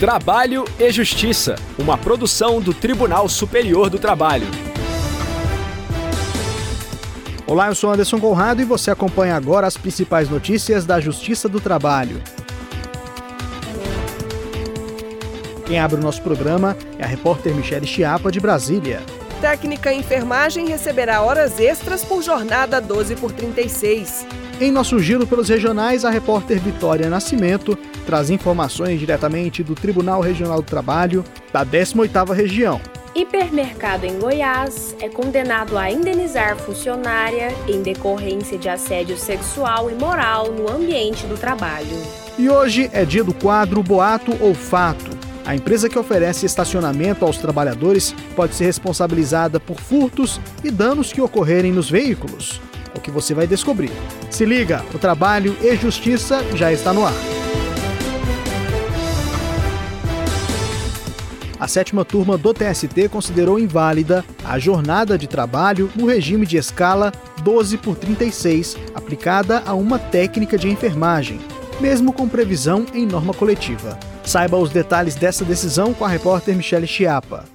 Trabalho e Justiça, uma produção do Tribunal Superior do Trabalho. Olá, eu sou Anderson Conrado e você acompanha agora as principais notícias da Justiça do Trabalho. Quem abre o nosso programa é a repórter Michele Chiapa, de Brasília. Técnica em enfermagem receberá horas extras por jornada 12 por 36. Em nosso giro pelos regionais, a repórter Vitória Nascimento traz informações diretamente do Tribunal Regional do Trabalho da 18ª região. Hipermercado em Goiás é condenado a indenizar funcionária em decorrência de assédio sexual e moral no ambiente do trabalho. E hoje é dia do quadro Boato ou Fato. A empresa que oferece estacionamento aos trabalhadores pode ser responsabilizada por furtos e danos que ocorrerem nos veículos. O que você vai descobrir. Se liga, o trabalho e justiça já está no ar. A sétima turma do TST considerou inválida a jornada de trabalho no regime de escala 12 por 36, aplicada a uma técnica de enfermagem, mesmo com previsão em norma coletiva. Saiba os detalhes dessa decisão com a repórter Michele Chiapa.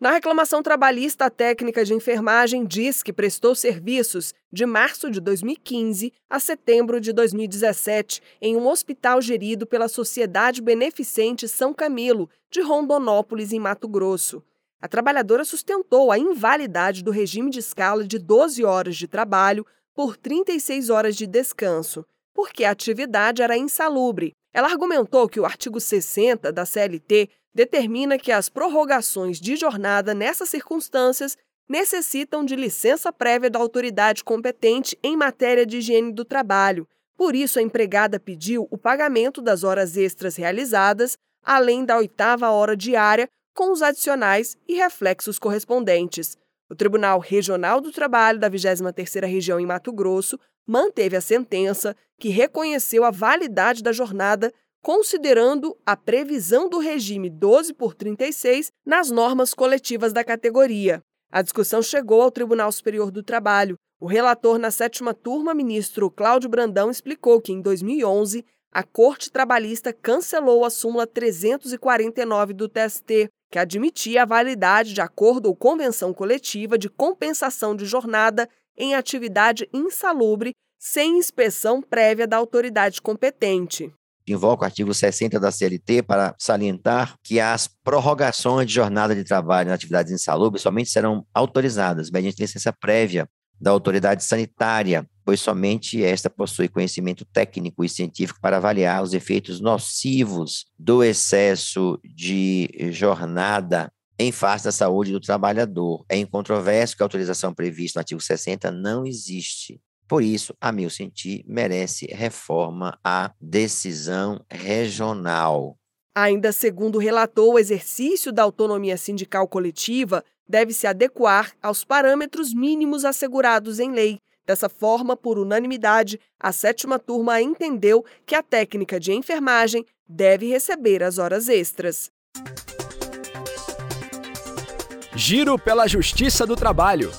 Na reclamação trabalhista, a técnica de enfermagem diz que prestou serviços de março de 2015 a setembro de 2017 em um hospital gerido pela Sociedade Beneficente São Camilo, de Rondonópolis, em Mato Grosso. A trabalhadora sustentou a invalidade do regime de escala de 12 horas de trabalho por 36 horas de descanso, porque a atividade era insalubre. Ela argumentou que o artigo 60 da CLT determina que as prorrogações de jornada nessas circunstâncias necessitam de licença prévia da autoridade competente em matéria de higiene do trabalho. Por isso, a empregada pediu o pagamento das horas extras realizadas, além da oitava hora diária, com os adicionais e reflexos correspondentes. O Tribunal Regional do Trabalho da 23ª Região em Mato Grosso manteve a sentença que reconheceu a validade da jornada considerando a previsão do regime 12 por 36 nas normas coletivas da categoria. A discussão chegou ao Tribunal Superior do Trabalho. O relator na sétima turma, ministro Cláudio Brandão, explicou que em 2011 a Corte Trabalhista cancelou a súmula 349 do TST, que admitia a validade de acordo ou convenção coletiva de compensação de jornada em atividade insalubre sem inspeção prévia da autoridade competente. Invoco o artigo 60 da CLT para salientar que as prorrogações de jornada de trabalho em atividades insalubres somente serão autorizadas mediante licença prévia da autoridade sanitária, pois somente esta possui conhecimento técnico e científico para avaliar os efeitos nocivos do excesso de jornada em face da saúde do trabalhador. É incontroverso que a autorização prevista no artigo 60 não existe. Por isso, a meu sentir, merece reforma a decisão regional. Ainda segundo o relator, o exercício da autonomia sindical coletiva deve se adequar aos parâmetros mínimos assegurados em lei. Dessa forma, por unanimidade, a sétima turma entendeu que a técnica de enfermagem deve receber as horas extras. Giro pela Justiça do Trabalho.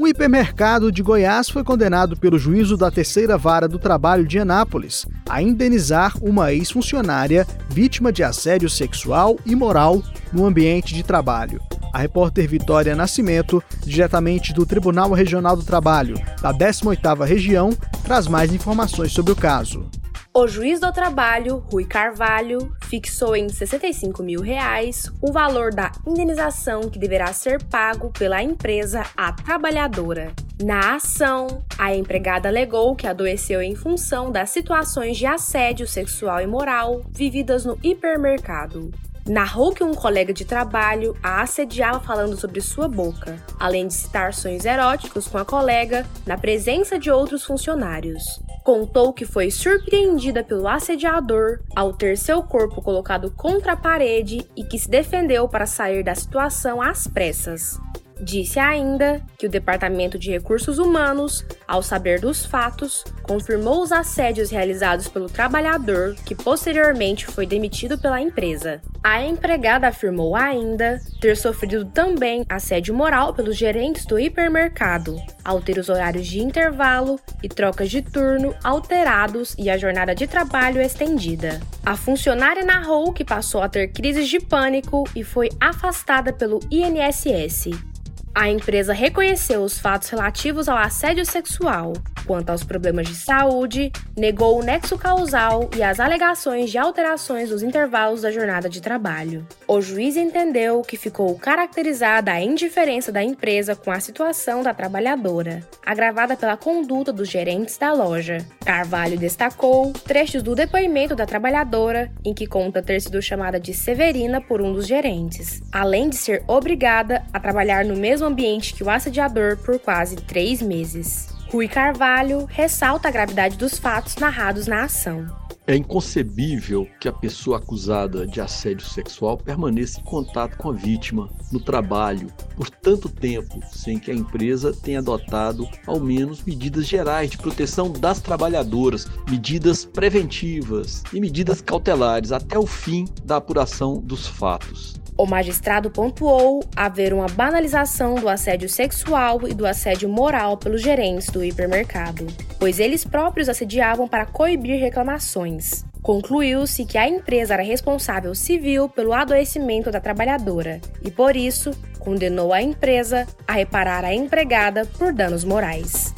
Um hipermercado de Goiás foi condenado pelo juízo da Terceira Vara do Trabalho de Anápolis a indenizar uma ex-funcionária vítima de assédio sexual e moral no ambiente de trabalho. A repórter Vitória Nascimento, diretamente do Tribunal Regional do Trabalho da 18ª Região, traz mais informações sobre o caso. O juiz do trabalho, Rui Carvalho, fixou em 65 mil reais o valor da indenização que deverá ser pago pela empresa à trabalhadora. Na ação, a empregada alegou que adoeceu em função das situações de assédio sexual e moral vividas no hipermercado. Narrou que um colega de trabalho a assediava falando sobre sua boca, além de citar sonhos eróticos com a colega na presença de outros funcionários. Contou que foi surpreendida pelo assediador ao ter seu corpo colocado contra a parede e que se defendeu para sair da situação às pressas. Disse ainda que o Departamento de Recursos Humanos, ao saber dos fatos, confirmou os assédios realizados pelo trabalhador, que posteriormente foi demitido pela empresa. A empregada afirmou ainda ter sofrido também assédio moral pelos gerentes do hipermercado, ao ter os horários de intervalo e trocas de turno alterados e a jornada de trabalho estendida. A funcionária narrou que passou a ter crises de pânico e foi afastada pelo INSS. A empresa reconheceu os fatos relativos ao assédio sexual. Quanto aos problemas de saúde, negou o nexo causal e as alegações de alterações nos intervalos da jornada de trabalho. O juiz entendeu que ficou caracterizada a indiferença da empresa com a situação da trabalhadora, agravada pela conduta dos gerentes da loja. Carvalho destacou trechos do depoimento da trabalhadora, em que conta ter sido chamada de Severina por um dos gerentes, além de ser obrigada a trabalhar no mesmo ambiente que o assediador por quase três meses. Rui Carvalho ressalta a gravidade dos fatos narrados na ação. É inconcebível que a pessoa acusada de assédio sexual permaneça em contato com a vítima no trabalho por tanto tempo sem que a empresa tenha adotado ao menos medidas gerais de proteção das trabalhadoras, medidas preventivas e medidas cautelares até o fim da apuração dos fatos. O magistrado pontuou haver uma banalização do assédio sexual e do assédio moral pelos gerentes do hipermercado, pois eles próprios assediavam para coibir reclamações. Concluiu-se que a empresa era responsável civil pelo adoecimento da trabalhadora e, por isso, condenou a empresa a reparar a empregada por danos morais.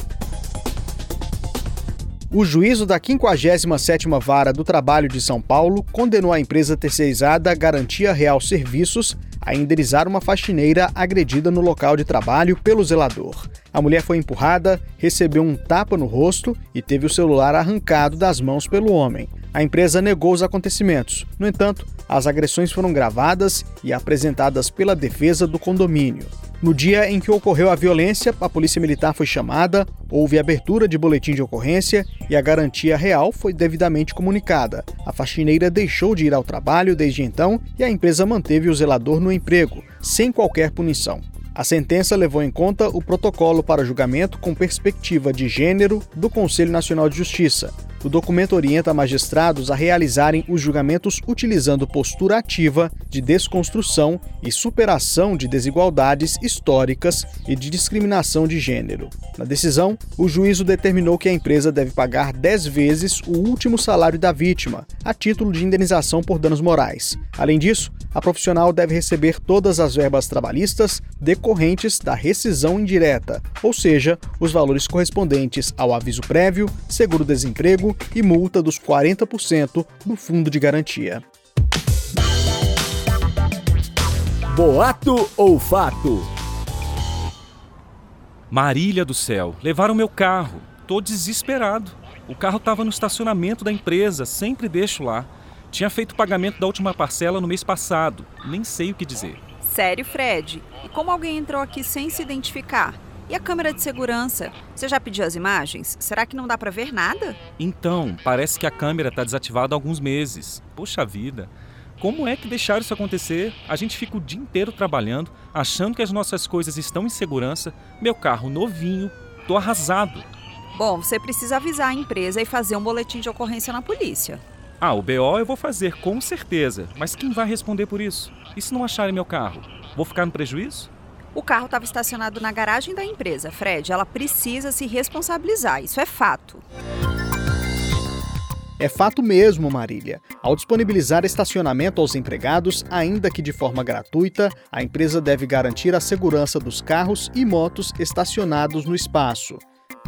O juízo da 57ª Vara do Trabalho de São Paulo condenou a empresa terceirizada Garantia Real Serviços a indenizar uma faxineira agredida no local de trabalho pelo zelador. A mulher foi empurrada, recebeu um tapa no rosto e teve o celular arrancado das mãos pelo homem. A empresa negou os acontecimentos. No entanto, as agressões foram gravadas e apresentadas pela defesa do condomínio. No dia em que ocorreu a violência, a Polícia Militar foi chamada, houve abertura de boletim de ocorrência e a garantia real foi devidamente comunicada. A faxineira deixou de ir ao trabalho desde então e a empresa manteve o zelador no emprego, sem qualquer punição. A sentença levou em conta o protocolo para julgamento com perspectiva de gênero do Conselho Nacional de Justiça. O documento orienta magistrados a realizarem os julgamentos utilizando postura ativa de desconstrução e superação de desigualdades históricas e de discriminação de gênero. Na decisão, o juízo determinou que a empresa deve pagar 10 vezes o último salário da vítima, a título de indenização por danos morais. Além disso, a profissional deve receber todas as verbas trabalhistas decorrentes da rescisão indireta, ou seja, os valores correspondentes ao aviso prévio, seguro-desemprego e multa dos 40% do fundo de garantia. Boato ou fato? Marília do céu, levaram meu carro. Tô desesperado. O carro estava no estacionamento da empresa, sempre deixo lá. Tinha feito o pagamento da última parcela no mês passado. Nem sei o que dizer. Sério, Fred? E como alguém entrou aqui sem se identificar? E a câmera de segurança? Você já pediu as imagens? Será que não dá para ver nada? Então, parece que a câmera está desativada há alguns meses. Poxa vida. Como é que deixaram isso acontecer? A gente fica o dia inteiro trabalhando, achando que as nossas coisas estão em segurança. Meu carro novinho, tô arrasado. Bom, você precisa avisar a empresa e fazer um boletim de ocorrência na polícia. Ah, o BO eu vou fazer, com certeza. Mas quem vai responder por isso? E se não acharem meu carro? Vou ficar no prejuízo? O carro estava estacionado na garagem da empresa, Fred. Ela precisa se responsabilizar, isso é fato. É fato mesmo, Marília. Ao disponibilizar estacionamento aos empregados, ainda que de forma gratuita, a empresa deve garantir a segurança dos carros e motos estacionados no espaço.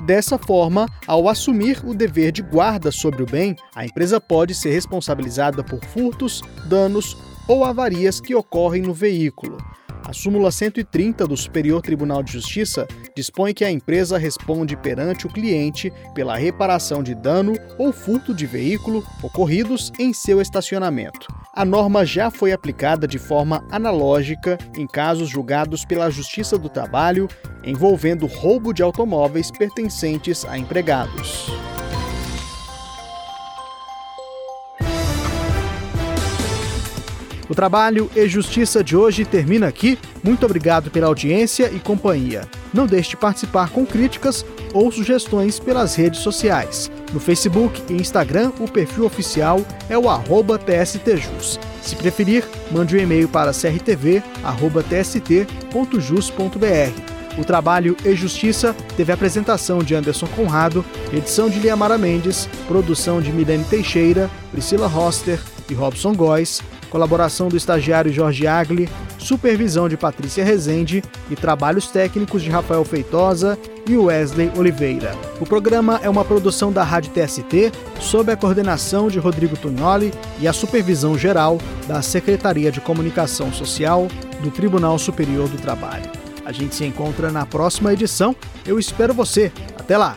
Dessa forma, ao assumir o dever de guarda sobre o bem, a empresa pode ser responsabilizada por furtos, danos ou avarias que ocorrem no veículo. A súmula 130 do Superior Tribunal de Justiça dispõe que a empresa responde perante o cliente pela reparação de dano ou furto de veículo ocorridos em seu estacionamento. A norma já foi aplicada de forma analógica em casos julgados pela Justiça do Trabalho envolvendo roubo de automóveis pertencentes a empregados. O trabalho e justiça de hoje termina aqui. Muito obrigado pela audiência e companhia. Não deixe de participar com críticas ou sugestões pelas redes sociais. No Facebook e Instagram, o perfil oficial é o arroba TSTJus. Se preferir, mande um e-mail para crtv.tst.jus.br. O trabalho E Justiça teve apresentação de Anderson Conrado, edição de Liamara Mendes, produção de Milene Teixeira, Priscila Roster e Robson Góes, colaboração do estagiário Jorge Agli, supervisão de Patrícia Rezende e trabalhos técnicos de Rafael Feitosa e Wesley Oliveira. O programa é uma produção da Rádio TST, sob a coordenação de Rodrigo Tugnoli e a supervisão geral da Secretaria de Comunicação Social do Tribunal Superior do Trabalho. A gente se encontra na próxima edição. Eu espero você. Até lá!